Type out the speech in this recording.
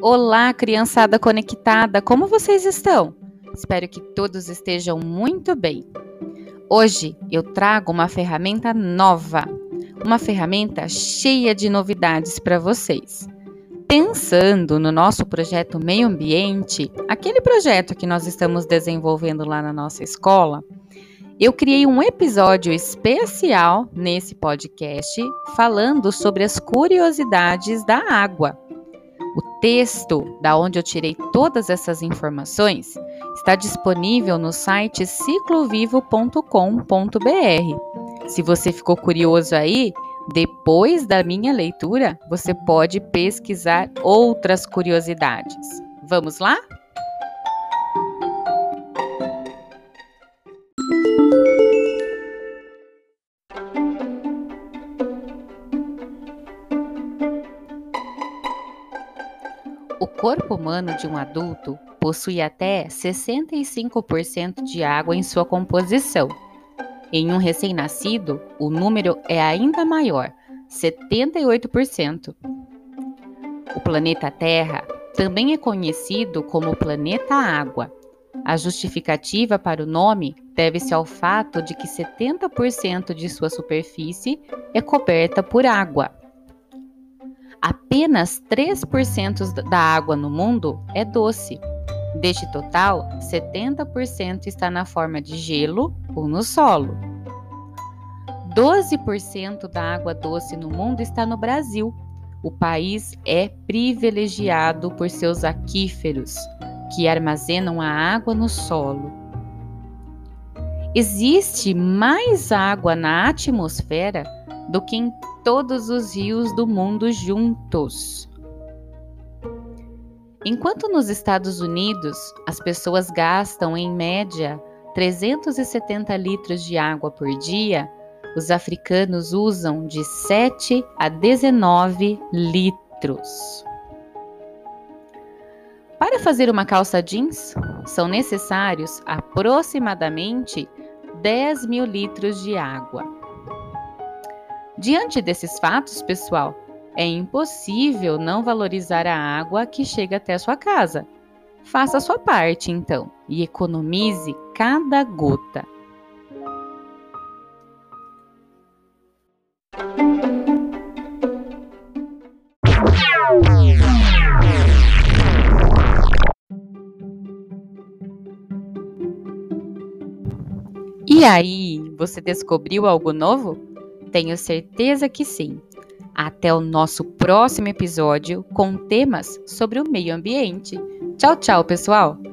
Olá, criançada conectada, como vocês estão? Espero que todos estejam muito bem. Hoje eu trago uma ferramenta nova, uma ferramenta cheia de novidades para vocês. Pensando no nosso projeto Meio Ambiente, aquele projeto que nós estamos desenvolvendo lá na nossa escola, eu criei um episódio especial nesse podcast falando sobre as curiosidades da água. Texto da onde eu tirei todas essas informações está disponível no site ciclovivo.com.br. Se você ficou curioso aí, depois da minha leitura, você pode pesquisar outras curiosidades. Vamos lá? O corpo humano de um adulto possui até 65% de água em sua composição. Em um recém-nascido, o número é ainda maior, 78%. O planeta Terra também é conhecido como planeta Água. A justificativa para o nome deve-se ao fato de que 70% de sua superfície é coberta por água. Apenas 3% da água no mundo é doce. Deste total, 70% está na forma de gelo ou no solo. 12% da água doce no mundo está no Brasil. O país é privilegiado por seus aquíferos, que armazenam a água no solo. Existe mais água na atmosfera do que em todos os rios do mundo juntos. Enquanto nos Estados Unidos as pessoas gastam em média 370 litros de água por dia, os africanos usam de 7 a 19 litros. Para fazer uma calça jeans, são necessários aproximadamente 10 mil litros de água. Diante desses fatos, pessoal, é impossível não valorizar a água que chega até a sua casa. Faça a sua parte, então, e economize cada gota. E aí, você descobriu algo novo? Tenho certeza que sim. Até o nosso próximo episódio com temas sobre o meio ambiente. Tchau, tchau, pessoal!